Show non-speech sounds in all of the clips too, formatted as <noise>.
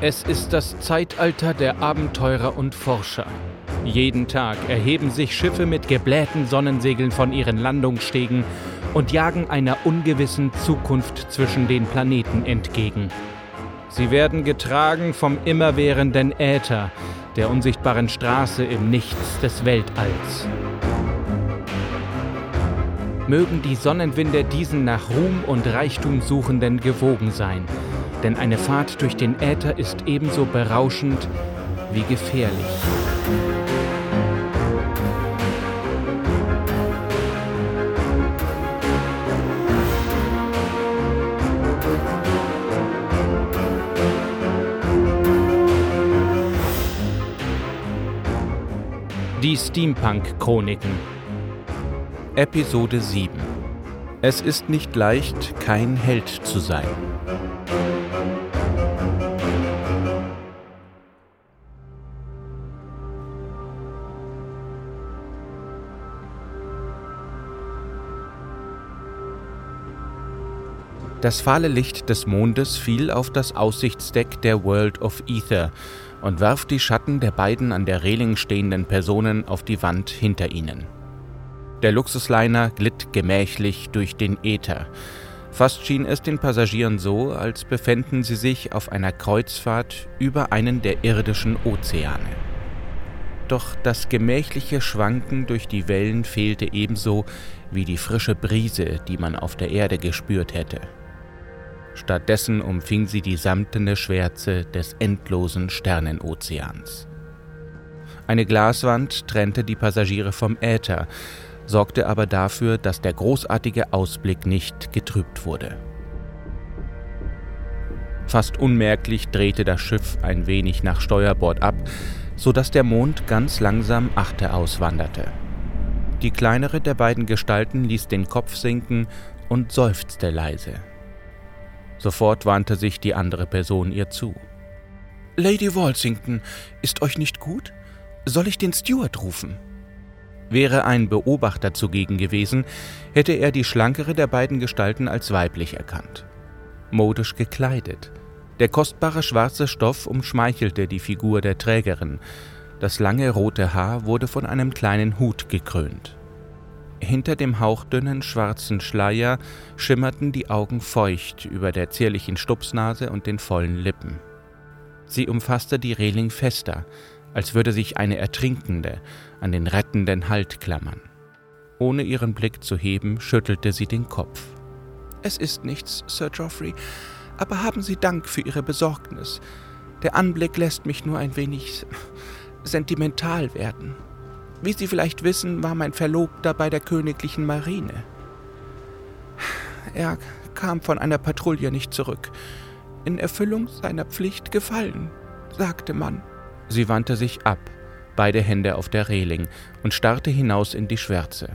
Es ist das Zeitalter der Abenteurer und Forscher. Jeden Tag erheben sich Schiffe mit geblähten Sonnensegeln von ihren Landungsstegen und jagen einer ungewissen Zukunft zwischen den Planeten entgegen. Sie werden getragen vom immerwährenden Äther, der unsichtbaren Straße im Nichts des Weltalls. Mögen die Sonnenwinde diesen nach Ruhm und Reichtum Suchenden gewogen sein – denn eine Fahrt durch den Äther ist ebenso berauschend wie gefährlich. Die Steampunk-Chroniken Episode 7 Es ist nicht leicht, kein Held zu sein. Das fahle Licht des Mondes fiel auf das Aussichtsdeck der World of Ether und warf die Schatten der beiden an der Reling stehenden Personen auf die Wand hinter ihnen. Der Luxusliner glitt gemächlich durch den Äther. Fast schien es den Passagieren so, als befänden sie sich auf einer Kreuzfahrt über einen der irdischen Ozeane. Doch das gemächliche Schwanken durch die Wellen fehlte ebenso wie die frische Brise, die man auf der Erde gespürt hätte. Stattdessen umfing sie die samtene Schwärze des endlosen Sternenozeans. Eine Glaswand trennte die Passagiere vom Äther, sorgte aber dafür, dass der großartige Ausblick nicht getrübt wurde. Fast unmerklich drehte das Schiff ein wenig nach Steuerbord ab, so dass der Mond ganz langsam achteaus wanderte. Die kleinere der beiden Gestalten ließ den Kopf sinken und seufzte leise. Sofort wandte sich die andere Person ihr zu. Lady Walsington, ist euch nicht gut? Soll ich den Steward rufen? Wäre ein Beobachter zugegen gewesen, hätte er die schlankere der beiden Gestalten als weiblich erkannt. Modisch gekleidet. Der kostbare schwarze Stoff umschmeichelte die Figur der Trägerin. Das lange rote Haar wurde von einem kleinen Hut gekrönt. Hinter dem hauchdünnen schwarzen Schleier schimmerten die Augen feucht über der zierlichen Stupsnase und den vollen Lippen. Sie umfasste die Reling fester, als würde sich eine Ertrinkende an den rettenden Halt klammern. Ohne ihren Blick zu heben, schüttelte sie den Kopf. Es ist nichts, Sir Geoffrey, aber haben Sie Dank für Ihre Besorgnis. Der Anblick lässt mich nur ein wenig sentimental werden. Wie Sie vielleicht wissen, war mein Verlobter bei der königlichen Marine. Er kam von einer Patrouille nicht zurück. In Erfüllung seiner Pflicht gefallen, sagte man. Sie wandte sich ab, beide Hände auf der Reling, und starrte hinaus in die Schwärze.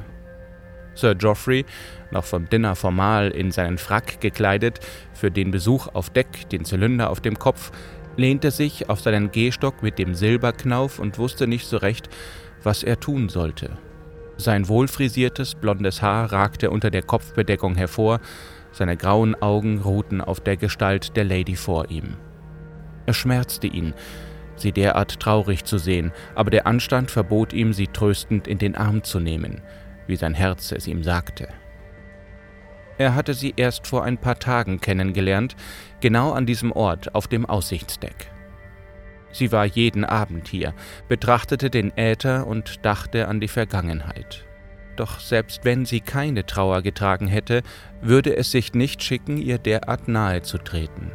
Sir Geoffrey, noch vom Dinner formal in seinen Frack gekleidet, für den Besuch auf Deck, den Zylinder auf dem Kopf, lehnte sich auf seinen Gehstock mit dem Silberknauf und wusste nicht so recht, was er tun sollte. Sein wohlfrisiertes, blondes Haar ragte unter der Kopfbedeckung hervor, seine grauen Augen ruhten auf der Gestalt der Lady vor ihm. Es schmerzte ihn, sie derart traurig zu sehen, aber der Anstand verbot ihm, sie tröstend in den Arm zu nehmen, wie sein Herz es ihm sagte. Er hatte sie erst vor ein paar Tagen kennengelernt, genau an diesem Ort auf dem Aussichtsdeck. Sie war jeden Abend hier, betrachtete den Äther und dachte an die Vergangenheit. Doch selbst wenn sie keine Trauer getragen hätte, würde es sich nicht schicken, ihr derart nahe zu treten.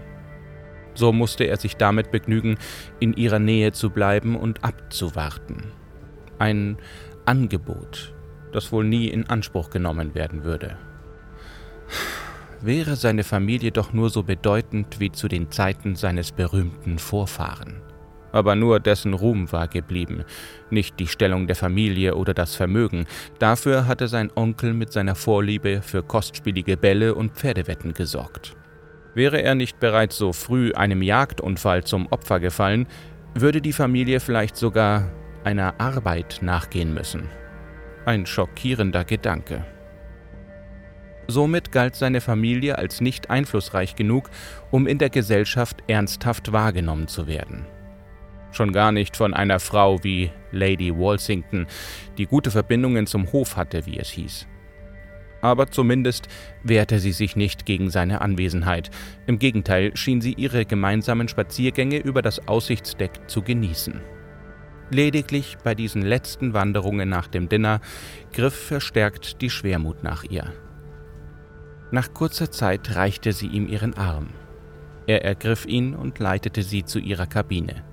So musste er sich damit begnügen, in ihrer Nähe zu bleiben und abzuwarten. Ein Angebot, das wohl nie in Anspruch genommen werden würde. Wäre seine Familie doch nur so bedeutend wie zu den Zeiten seines berühmten Vorfahren aber nur dessen Ruhm war geblieben, nicht die Stellung der Familie oder das Vermögen. Dafür hatte sein Onkel mit seiner Vorliebe für kostspielige Bälle und Pferdewetten gesorgt. Wäre er nicht bereits so früh einem Jagdunfall zum Opfer gefallen, würde die Familie vielleicht sogar einer Arbeit nachgehen müssen. Ein schockierender Gedanke. Somit galt seine Familie als nicht einflussreich genug, um in der Gesellschaft ernsthaft wahrgenommen zu werden. Schon gar nicht von einer Frau wie Lady Walsington, die gute Verbindungen zum Hof hatte, wie es hieß. Aber zumindest wehrte sie sich nicht gegen seine Anwesenheit. Im Gegenteil schien sie ihre gemeinsamen Spaziergänge über das Aussichtsdeck zu genießen. Lediglich bei diesen letzten Wanderungen nach dem Dinner griff verstärkt die Schwermut nach ihr. Nach kurzer Zeit reichte sie ihm ihren Arm. Er ergriff ihn und leitete sie zu ihrer Kabine.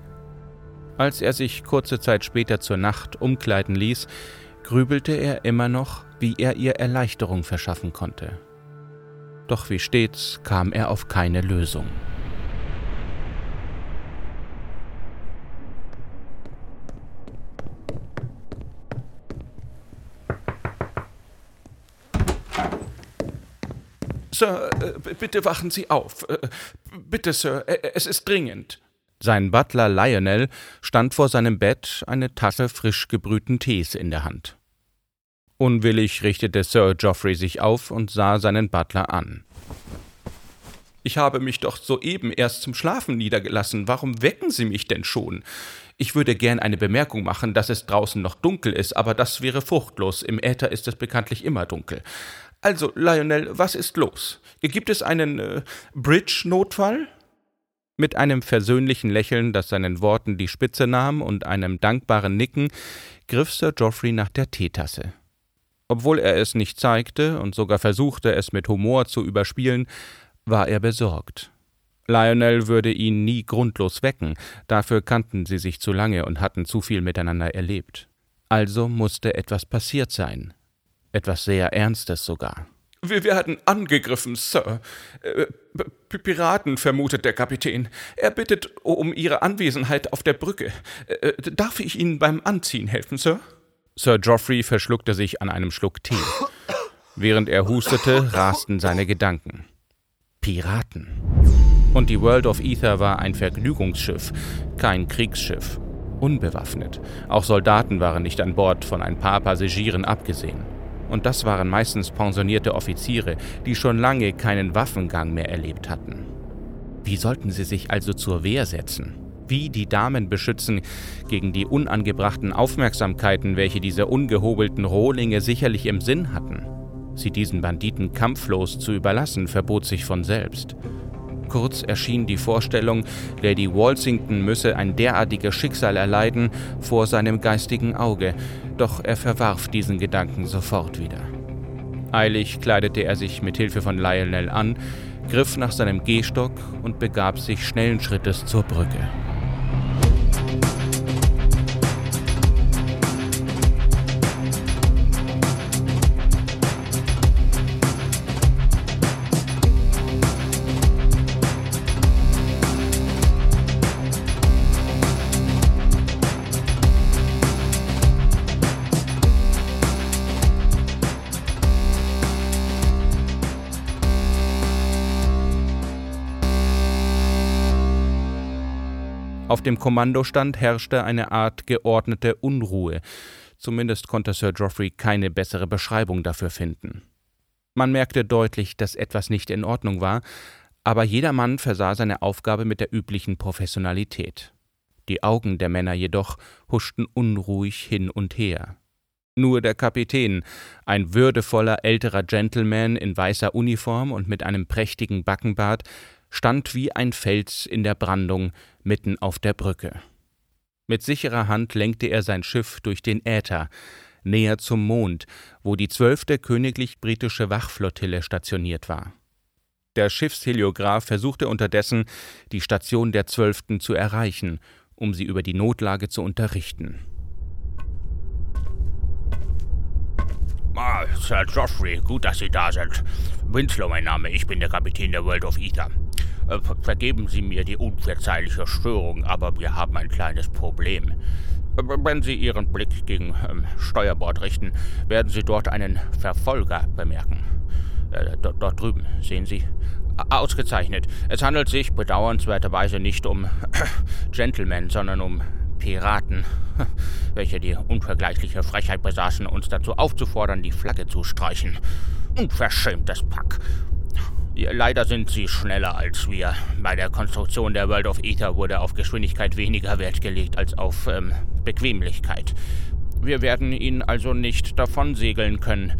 Als er sich kurze Zeit später zur Nacht umkleiden ließ, grübelte er immer noch, wie er ihr Erleichterung verschaffen konnte. Doch wie stets kam er auf keine Lösung. Sir, äh, bitte wachen Sie auf. Äh, bitte, Sir, äh, es ist dringend. Sein Butler Lionel stand vor seinem Bett, eine Tasse frisch gebrühten Tees in der Hand. Unwillig richtete Sir Geoffrey sich auf und sah seinen Butler an. Ich habe mich doch soeben erst zum Schlafen niedergelassen. Warum wecken Sie mich denn schon? Ich würde gern eine Bemerkung machen, dass es draußen noch dunkel ist, aber das wäre fruchtlos. Im Äther ist es bekanntlich immer dunkel. Also, Lionel, was ist los? Gibt es einen äh, Bridge-Notfall? Mit einem versöhnlichen Lächeln, das seinen Worten die Spitze nahm, und einem dankbaren Nicken griff Sir Geoffrey nach der Teetasse. Obwohl er es nicht zeigte und sogar versuchte, es mit Humor zu überspielen, war er besorgt. Lionel würde ihn nie grundlos wecken, dafür kannten sie sich zu lange und hatten zu viel miteinander erlebt. Also musste etwas passiert sein. Etwas sehr Ernstes sogar. Wir werden angegriffen, Sir. Äh, Piraten, vermutet der Kapitän. Er bittet um Ihre Anwesenheit auf der Brücke. Äh, darf ich Ihnen beim Anziehen helfen, Sir? Sir Geoffrey verschluckte sich an einem Schluck Tee. Während er hustete, rasten seine Gedanken. Piraten. Und die World of Ether war ein Vergnügungsschiff, kein Kriegsschiff. Unbewaffnet. Auch Soldaten waren nicht an Bord, von ein paar Passagieren abgesehen. Und das waren meistens pensionierte Offiziere, die schon lange keinen Waffengang mehr erlebt hatten. Wie sollten sie sich also zur Wehr setzen? Wie die Damen beschützen gegen die unangebrachten Aufmerksamkeiten, welche diese ungehobelten Rohlinge sicherlich im Sinn hatten? Sie diesen Banditen kampflos zu überlassen, verbot sich von selbst. Kurz erschien die Vorstellung, Lady Walsington müsse ein derartiges Schicksal erleiden, vor seinem geistigen Auge, doch er verwarf diesen Gedanken sofort wieder. Eilig kleidete er sich mit Hilfe von Lionel an, griff nach seinem Gehstock und begab sich schnellen Schrittes zur Brücke. Auf dem Kommandostand herrschte eine Art geordnete Unruhe. Zumindest konnte Sir Geoffrey keine bessere Beschreibung dafür finden. Man merkte deutlich, dass etwas nicht in Ordnung war, aber jeder Mann versah seine Aufgabe mit der üblichen Professionalität. Die Augen der Männer jedoch huschten unruhig hin und her. Nur der Kapitän, ein würdevoller älterer Gentleman in weißer Uniform und mit einem prächtigen Backenbart, stand wie ein Fels in der Brandung mitten auf der Brücke. Mit sicherer Hand lenkte er sein Schiff durch den Äther, näher zum Mond, wo die zwölfte königlich-britische Wachflottille stationiert war. Der Schiffsheliograph versuchte unterdessen, die Station der Zwölften zu erreichen, um sie über die Notlage zu unterrichten. Ah, Sir Geoffrey, gut, dass Sie da sind. Winslow mein Name, ich bin der Kapitän der World of Ether. Äh, vergeben Sie mir die unverzeihliche Störung, aber wir haben ein kleines Problem. Äh, wenn Sie Ihren Blick gegen ähm, Steuerbord richten, werden Sie dort einen Verfolger bemerken. Äh, dort, dort drüben, sehen Sie? Ausgezeichnet. Es handelt sich bedauernswerterweise nicht um <coughs> Gentlemen, sondern um Piraten, <laughs> welche die unvergleichliche Frechheit besaßen, uns dazu aufzufordern, die Flagge zu streichen. Unverschämtes Pack. Leider sind sie schneller als wir. Bei der Konstruktion der World of Ether wurde auf Geschwindigkeit weniger Wert gelegt als auf ähm, Bequemlichkeit. Wir werden ihn also nicht davonsegeln können.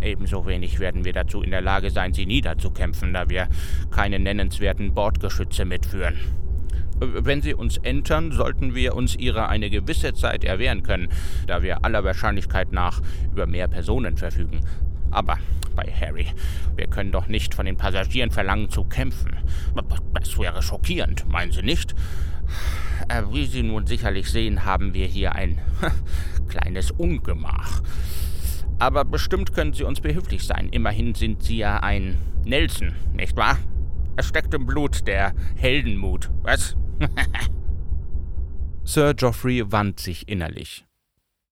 Ebenso wenig werden wir dazu in der Lage sein, sie niederzukämpfen, da wir keine nennenswerten Bordgeschütze mitführen. Wenn sie uns entern, sollten wir uns ihrer eine gewisse Zeit erwehren können, da wir aller Wahrscheinlichkeit nach über mehr Personen verfügen. Aber bei Harry, wir können doch nicht von den Passagieren verlangen zu kämpfen. Das wäre schockierend, meinen Sie nicht? Äh, wie Sie nun sicherlich sehen, haben wir hier ein <laughs> kleines Ungemach. Aber bestimmt können Sie uns behilflich sein. Immerhin sind Sie ja ein Nelson, nicht wahr? Es steckt im Blut der Heldenmut, was? <laughs> Sir Geoffrey wand sich innerlich.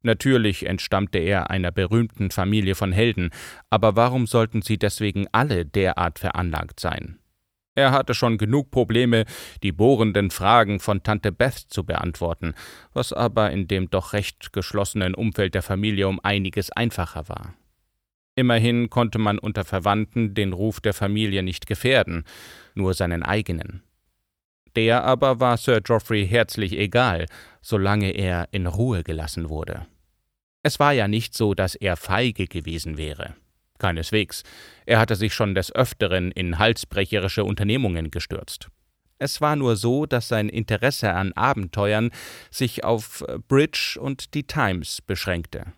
Natürlich entstammte er einer berühmten Familie von Helden, aber warum sollten sie deswegen alle derart veranlagt sein? Er hatte schon genug Probleme, die bohrenden Fragen von Tante Beth zu beantworten, was aber in dem doch recht geschlossenen Umfeld der Familie um einiges einfacher war. Immerhin konnte man unter Verwandten den Ruf der Familie nicht gefährden, nur seinen eigenen. Der aber war Sir Geoffrey herzlich egal, solange er in Ruhe gelassen wurde. Es war ja nicht so, dass er feige gewesen wäre. Keineswegs. Er hatte sich schon des Öfteren in halsbrecherische Unternehmungen gestürzt. Es war nur so, dass sein Interesse an Abenteuern sich auf Bridge und die Times beschränkte.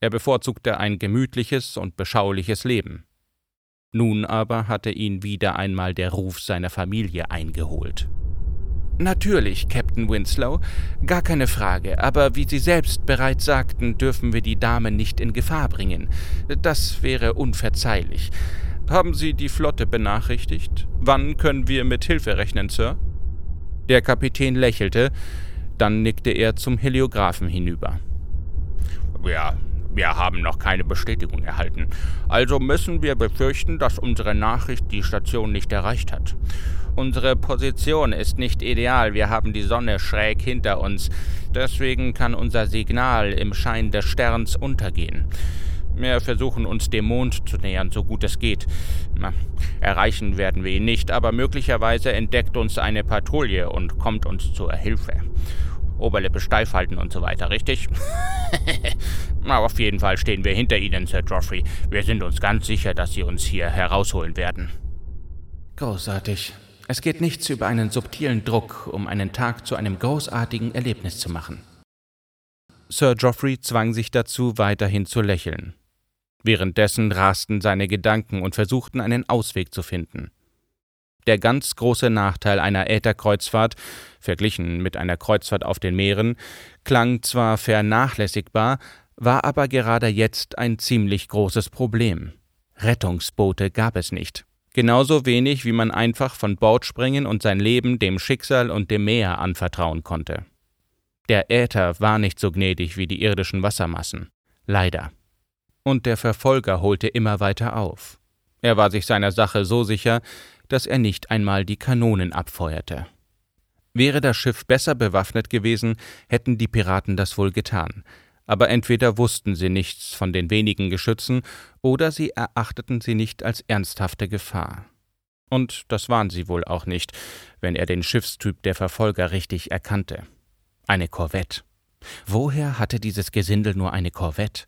Er bevorzugte ein gemütliches und beschauliches Leben. Nun aber hatte ihn wieder einmal der Ruf seiner Familie eingeholt. Natürlich, Captain Winslow, gar keine Frage, aber wie Sie selbst bereits sagten, dürfen wir die Dame nicht in Gefahr bringen. Das wäre unverzeihlich. Haben Sie die Flotte benachrichtigt? Wann können wir mit Hilfe rechnen, Sir? Der Kapitän lächelte, dann nickte er zum Heliographen hinüber. Ja, wir haben noch keine Bestätigung erhalten. Also müssen wir befürchten, dass unsere Nachricht die Station nicht erreicht hat. Unsere Position ist nicht ideal, wir haben die Sonne schräg hinter uns, deswegen kann unser Signal im Schein des Sterns untergehen. Wir versuchen uns dem Mond zu nähern, so gut es geht. Na, erreichen werden wir ihn nicht, aber möglicherweise entdeckt uns eine Patrouille und kommt uns zur Hilfe. Oberlippe steif halten und so weiter, richtig? <laughs> Auf jeden Fall stehen wir hinter Ihnen, Sir Geoffrey. Wir sind uns ganz sicher, dass Sie uns hier herausholen werden. Großartig. Es geht nichts über einen subtilen Druck, um einen Tag zu einem großartigen Erlebnis zu machen. Sir Geoffrey zwang sich dazu, weiterhin zu lächeln. Währenddessen rasten seine Gedanken und versuchten einen Ausweg zu finden. Der ganz große Nachteil einer Ätherkreuzfahrt, verglichen mit einer Kreuzfahrt auf den Meeren, klang zwar vernachlässigbar, war aber gerade jetzt ein ziemlich großes Problem. Rettungsboote gab es nicht. Genauso wenig, wie man einfach von Bord springen und sein Leben dem Schicksal und dem Meer anvertrauen konnte. Der Äther war nicht so gnädig wie die irdischen Wassermassen. Leider. Und der Verfolger holte immer weiter auf. Er war sich seiner Sache so sicher, dass er nicht einmal die Kanonen abfeuerte. Wäre das Schiff besser bewaffnet gewesen, hätten die Piraten das wohl getan, aber entweder wussten sie nichts von den wenigen Geschützen, oder sie erachteten sie nicht als ernsthafte Gefahr. Und das waren sie wohl auch nicht, wenn er den Schiffstyp der Verfolger richtig erkannte. Eine Korvette. Woher hatte dieses Gesindel nur eine Korvette?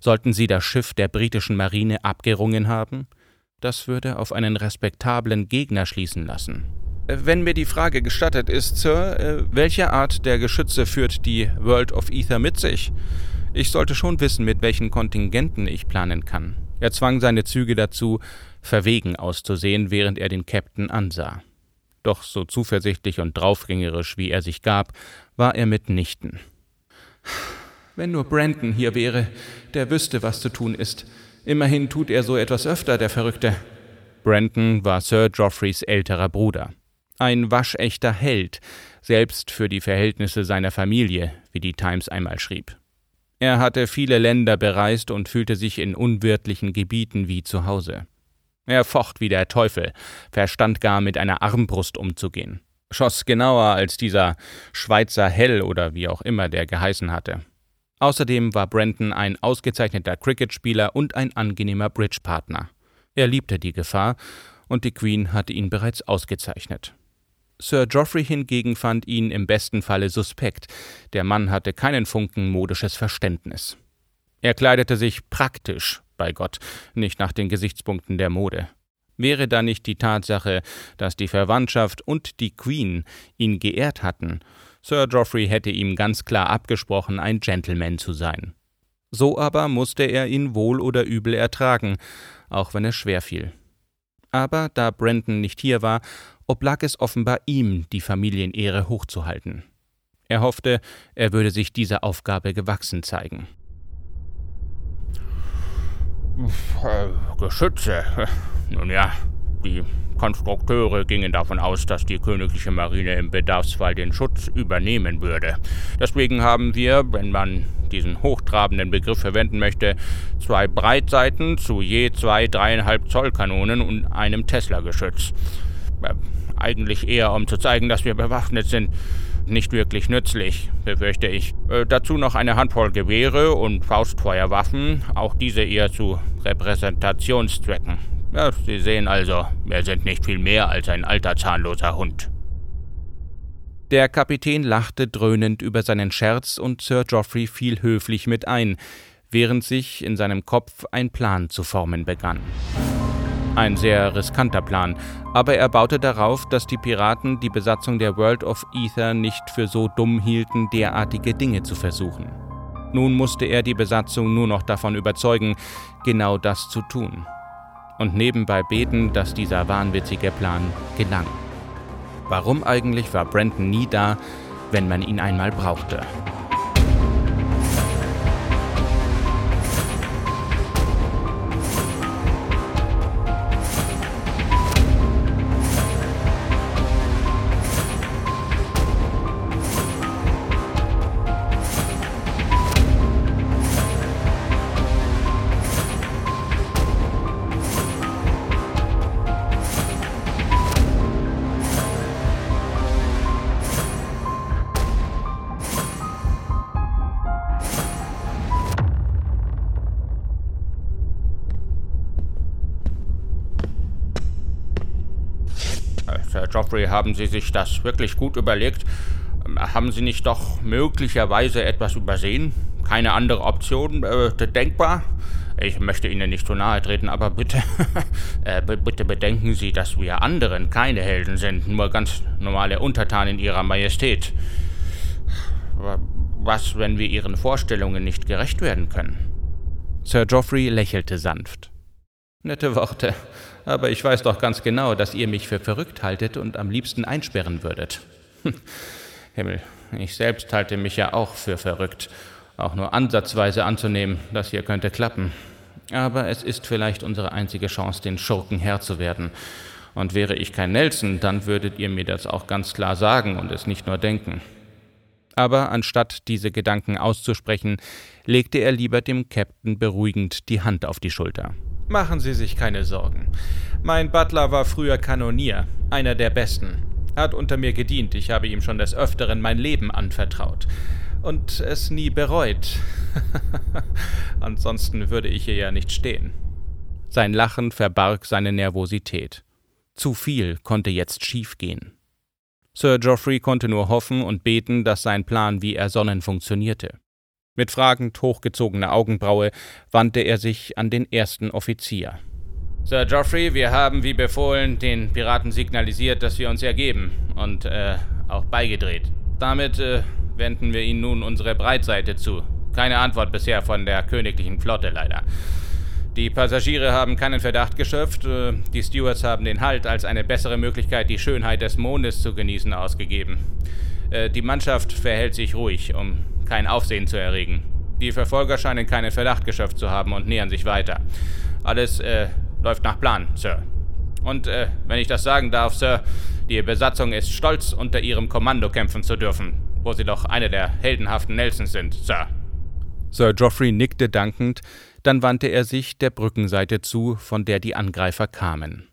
Sollten sie das Schiff der britischen Marine abgerungen haben? Das würde auf einen respektablen Gegner schließen lassen. Wenn mir die Frage gestattet ist, Sir, äh, welche Art der Geschütze führt die World of Ether mit sich? Ich sollte schon wissen, mit welchen Kontingenten ich planen kann. Er zwang seine Züge dazu, verwegen auszusehen, während er den Captain ansah. Doch so zuversichtlich und draufgängerisch, wie er sich gab, war er mitnichten. Wenn nur Brandon hier wäre, der wüsste, was zu tun ist. Immerhin tut er so etwas öfter, der Verrückte. Brandon war Sir Geoffreys älterer Bruder. Ein waschechter Held, selbst für die Verhältnisse seiner Familie, wie die Times einmal schrieb. Er hatte viele Länder bereist und fühlte sich in unwirtlichen Gebieten wie zu Hause. Er focht wie der Teufel, verstand gar mit einer Armbrust umzugehen, schoss genauer als dieser Schweizer Hell oder wie auch immer der geheißen hatte. Außerdem war Brandon ein ausgezeichneter Cricketspieler und ein angenehmer Bridge-Partner. Er liebte die Gefahr, und die Queen hatte ihn bereits ausgezeichnet. Sir Geoffrey hingegen fand ihn im besten Falle suspekt. Der Mann hatte keinen Funken modisches Verständnis. Er kleidete sich praktisch, bei Gott, nicht nach den Gesichtspunkten der Mode. Wäre da nicht die Tatsache, dass die Verwandtschaft und die Queen ihn geehrt hatten, Sir Geoffrey hätte ihm ganz klar abgesprochen, ein Gentleman zu sein. So aber musste er ihn wohl oder übel ertragen, auch wenn es schwer fiel. Aber da Brandon nicht hier war, oblag es offenbar ihm, die Familienehre hochzuhalten. Er hoffte, er würde sich dieser Aufgabe gewachsen zeigen. Geschütze. Nun ja, die Konstrukteure gingen davon aus, dass die königliche Marine im Bedarfsfall den Schutz übernehmen würde. Deswegen haben wir, wenn man diesen hochtrabenden Begriff verwenden möchte, zwei Breitseiten zu je zwei dreieinhalb Zoll Kanonen und einem Tesla-Geschütz. Eigentlich eher, um zu zeigen, dass wir bewaffnet sind. Nicht wirklich nützlich, befürchte ich. Äh, dazu noch eine Handvoll Gewehre und Faustfeuerwaffen, auch diese eher zu Repräsentationszwecken. Ja, Sie sehen also, wir sind nicht viel mehr als ein alter zahnloser Hund. Der Kapitän lachte dröhnend über seinen Scherz und Sir Geoffrey fiel höflich mit ein, während sich in seinem Kopf ein Plan zu formen begann. Ein sehr riskanter Plan, aber er baute darauf, dass die Piraten die Besatzung der World of Ether nicht für so dumm hielten, derartige Dinge zu versuchen. Nun musste er die Besatzung nur noch davon überzeugen, genau das zu tun und nebenbei beten, dass dieser wahnwitzige Plan gelang. Warum eigentlich war Brandon nie da, wenn man ihn einmal brauchte? Sir Geoffrey, haben Sie sich das wirklich gut überlegt? Haben Sie nicht doch möglicherweise etwas übersehen? Keine andere Option äh, denkbar? Ich möchte Ihnen nicht zu nahe treten, aber bitte, <laughs> äh, bitte bedenken Sie, dass wir anderen keine Helden sind, nur ganz normale Untertanen Ihrer Majestät. Was, wenn wir Ihren Vorstellungen nicht gerecht werden können? Sir Geoffrey lächelte sanft. Nette Worte, aber ich weiß doch ganz genau, dass ihr mich für verrückt haltet und am liebsten einsperren würdet. Himmel, ich selbst halte mich ja auch für verrückt, auch nur ansatzweise anzunehmen, das hier könnte klappen. Aber es ist vielleicht unsere einzige Chance, den Schurken Herr zu werden. Und wäre ich kein Nelson, dann würdet ihr mir das auch ganz klar sagen und es nicht nur denken. Aber anstatt diese Gedanken auszusprechen, legte er lieber dem Captain beruhigend die Hand auf die Schulter. Machen Sie sich keine Sorgen. Mein Butler war früher Kanonier, einer der besten. Hat unter mir gedient, ich habe ihm schon des Öfteren mein Leben anvertraut. Und es nie bereut. <laughs> Ansonsten würde ich hier ja nicht stehen. Sein Lachen verbarg seine Nervosität. Zu viel konnte jetzt schiefgehen. Sir Geoffrey konnte nur hoffen und beten, dass sein Plan wie ersonnen funktionierte. Mit fragend hochgezogener Augenbraue wandte er sich an den ersten Offizier. Sir Geoffrey, wir haben wie befohlen den Piraten signalisiert, dass wir uns ergeben und äh, auch beigedreht. Damit äh, wenden wir ihnen nun unsere Breitseite zu. Keine Antwort bisher von der königlichen Flotte leider. Die Passagiere haben keinen Verdacht geschöpft, äh, die Stewards haben den Halt als eine bessere Möglichkeit, die Schönheit des Mondes zu genießen, ausgegeben. Äh, die Mannschaft verhält sich ruhig, um kein Aufsehen zu erregen. Die Verfolger scheinen keinen Verdacht geschöpft zu haben und nähern sich weiter. Alles äh, läuft nach Plan, Sir. Und äh, wenn ich das sagen darf, Sir, die Besatzung ist stolz, unter ihrem Kommando kämpfen zu dürfen, wo sie doch eine der heldenhaften Nelsons sind, Sir. Sir Geoffrey nickte dankend, dann wandte er sich der Brückenseite zu, von der die Angreifer kamen.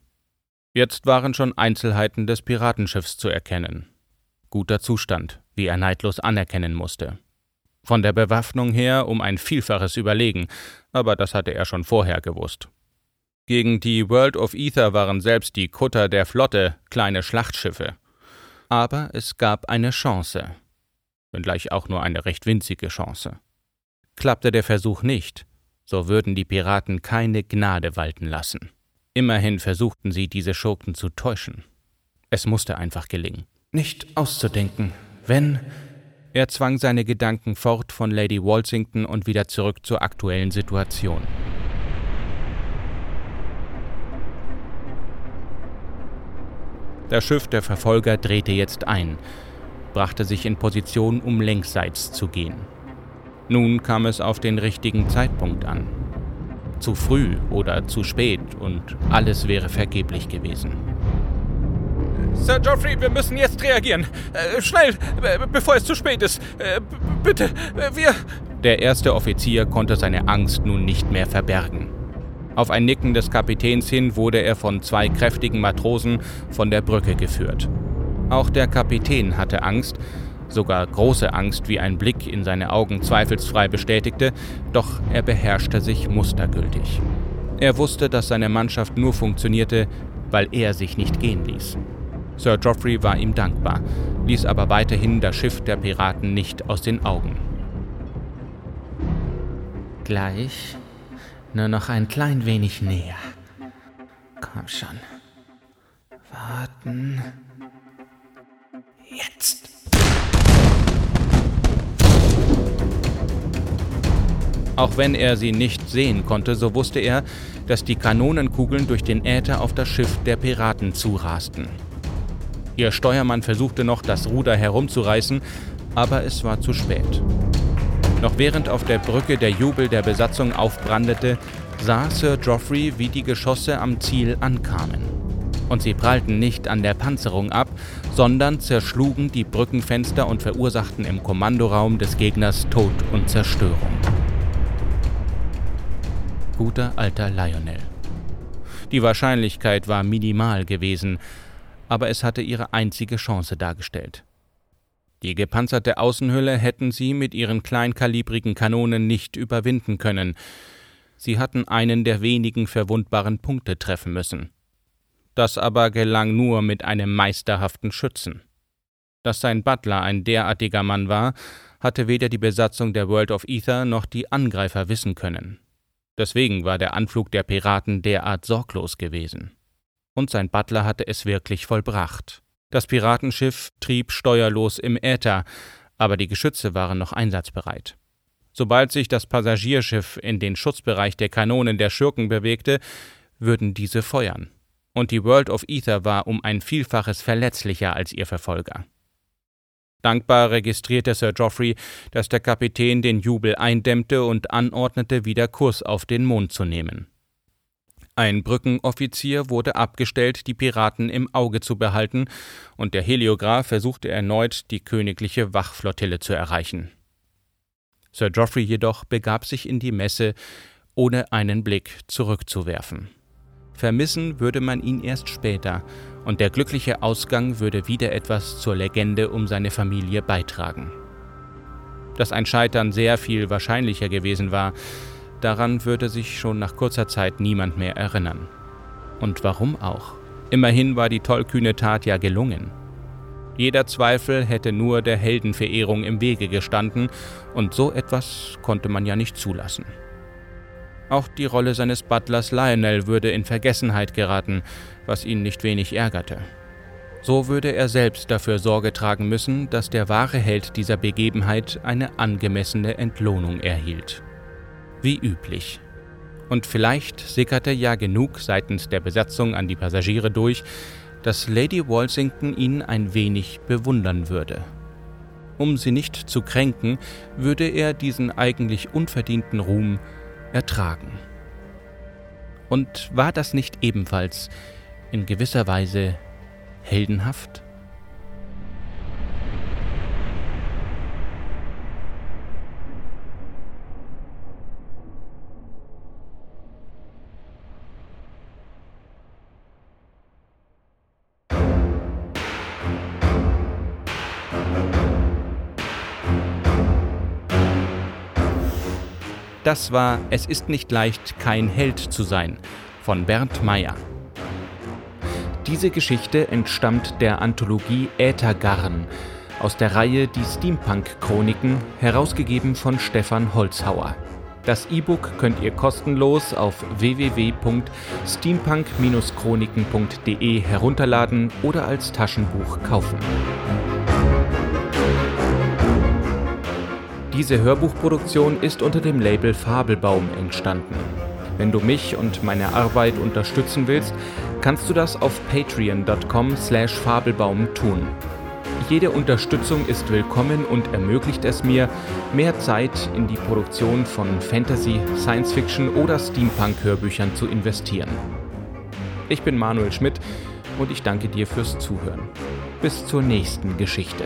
Jetzt waren schon Einzelheiten des Piratenschiffs zu erkennen. Guter Zustand, wie er neidlos anerkennen musste. Von der Bewaffnung her um ein Vielfaches überlegen, aber das hatte er schon vorher gewusst. Gegen die World of Ether waren selbst die Kutter der Flotte kleine Schlachtschiffe. Aber es gab eine Chance, wenngleich auch nur eine recht winzige Chance. Klappte der Versuch nicht, so würden die Piraten keine Gnade walten lassen. Immerhin versuchten sie, diese Schurken zu täuschen. Es musste einfach gelingen. Nicht auszudenken, wenn. Er zwang seine Gedanken fort von Lady Walsington und wieder zurück zur aktuellen Situation. Das Schiff der Verfolger drehte jetzt ein, brachte sich in Position, um längsseits zu gehen. Nun kam es auf den richtigen Zeitpunkt an. Zu früh oder zu spät und alles wäre vergeblich gewesen. Sir Geoffrey, wir müssen jetzt reagieren. Äh, schnell, bevor es zu spät ist. Äh, bitte, äh, wir. Der erste Offizier konnte seine Angst nun nicht mehr verbergen. Auf ein Nicken des Kapitäns hin wurde er von zwei kräftigen Matrosen von der Brücke geführt. Auch der Kapitän hatte Angst, sogar große Angst, wie ein Blick in seine Augen zweifelsfrei bestätigte, doch er beherrschte sich mustergültig. Er wusste, dass seine Mannschaft nur funktionierte, weil er sich nicht gehen ließ. Sir Geoffrey war ihm dankbar, ließ aber weiterhin das Schiff der Piraten nicht aus den Augen. Gleich nur noch ein klein wenig näher. Komm schon. Warten. Jetzt. Auch wenn er sie nicht sehen konnte, so wusste er, dass die Kanonenkugeln durch den Äther auf das Schiff der Piraten zurasten. Ihr Steuermann versuchte noch, das Ruder herumzureißen, aber es war zu spät. Noch während auf der Brücke der Jubel der Besatzung aufbrandete, sah Sir Geoffrey, wie die Geschosse am Ziel ankamen. Und sie prallten nicht an der Panzerung ab, sondern zerschlugen die Brückenfenster und verursachten im Kommandoraum des Gegners Tod und Zerstörung. Guter alter Lionel. Die Wahrscheinlichkeit war minimal gewesen, aber es hatte ihre einzige Chance dargestellt. Die gepanzerte Außenhülle hätten sie mit ihren kleinkalibrigen Kanonen nicht überwinden können. Sie hatten einen der wenigen verwundbaren Punkte treffen müssen. Das aber gelang nur mit einem meisterhaften Schützen. Dass sein Butler ein derartiger Mann war, hatte weder die Besatzung der World of Ether noch die Angreifer wissen können. Deswegen war der Anflug der Piraten derart sorglos gewesen. Und sein Butler hatte es wirklich vollbracht. Das Piratenschiff trieb steuerlos im Äther, aber die Geschütze waren noch einsatzbereit. Sobald sich das Passagierschiff in den Schutzbereich der Kanonen der Schurken bewegte, würden diese feuern. Und die World of Ether war um ein Vielfaches verletzlicher als ihr Verfolger. Dankbar registrierte Sir Geoffrey, dass der Kapitän den Jubel eindämmte und anordnete, wieder Kurs auf den Mond zu nehmen. Ein Brückenoffizier wurde abgestellt, die Piraten im Auge zu behalten, und der Heliograph versuchte erneut, die königliche Wachflottille zu erreichen. Sir Geoffrey jedoch begab sich in die Messe, ohne einen Blick zurückzuwerfen. Vermissen würde man ihn erst später, und der glückliche Ausgang würde wieder etwas zur Legende um seine Familie beitragen. Dass ein Scheitern sehr viel wahrscheinlicher gewesen war, Daran würde sich schon nach kurzer Zeit niemand mehr erinnern. Und warum auch? Immerhin war die tollkühne Tat ja gelungen. Jeder Zweifel hätte nur der Heldenverehrung im Wege gestanden, und so etwas konnte man ja nicht zulassen. Auch die Rolle seines Butlers Lionel würde in Vergessenheit geraten, was ihn nicht wenig ärgerte. So würde er selbst dafür Sorge tragen müssen, dass der wahre Held dieser Begebenheit eine angemessene Entlohnung erhielt wie üblich. Und vielleicht sickerte ja genug seitens der Besatzung an die Passagiere durch, dass Lady Walsington ihn ein wenig bewundern würde. Um sie nicht zu kränken, würde er diesen eigentlich unverdienten Ruhm ertragen. Und war das nicht ebenfalls in gewisser Weise heldenhaft? Das war Es ist nicht leicht, kein Held zu sein von Bernd Meyer. Diese Geschichte entstammt der Anthologie Äthergarn aus der Reihe Die Steampunk-Chroniken, herausgegeben von Stefan Holzhauer. Das E-Book könnt ihr kostenlos auf www.steampunk-chroniken.de herunterladen oder als Taschenbuch kaufen. Diese Hörbuchproduktion ist unter dem Label Fabelbaum entstanden. Wenn du mich und meine Arbeit unterstützen willst, kannst du das auf patreon.com/fabelbaum tun. Jede Unterstützung ist willkommen und ermöglicht es mir, mehr Zeit in die Produktion von Fantasy, Science Fiction oder Steampunk-Hörbüchern zu investieren. Ich bin Manuel Schmidt und ich danke dir fürs Zuhören. Bis zur nächsten Geschichte.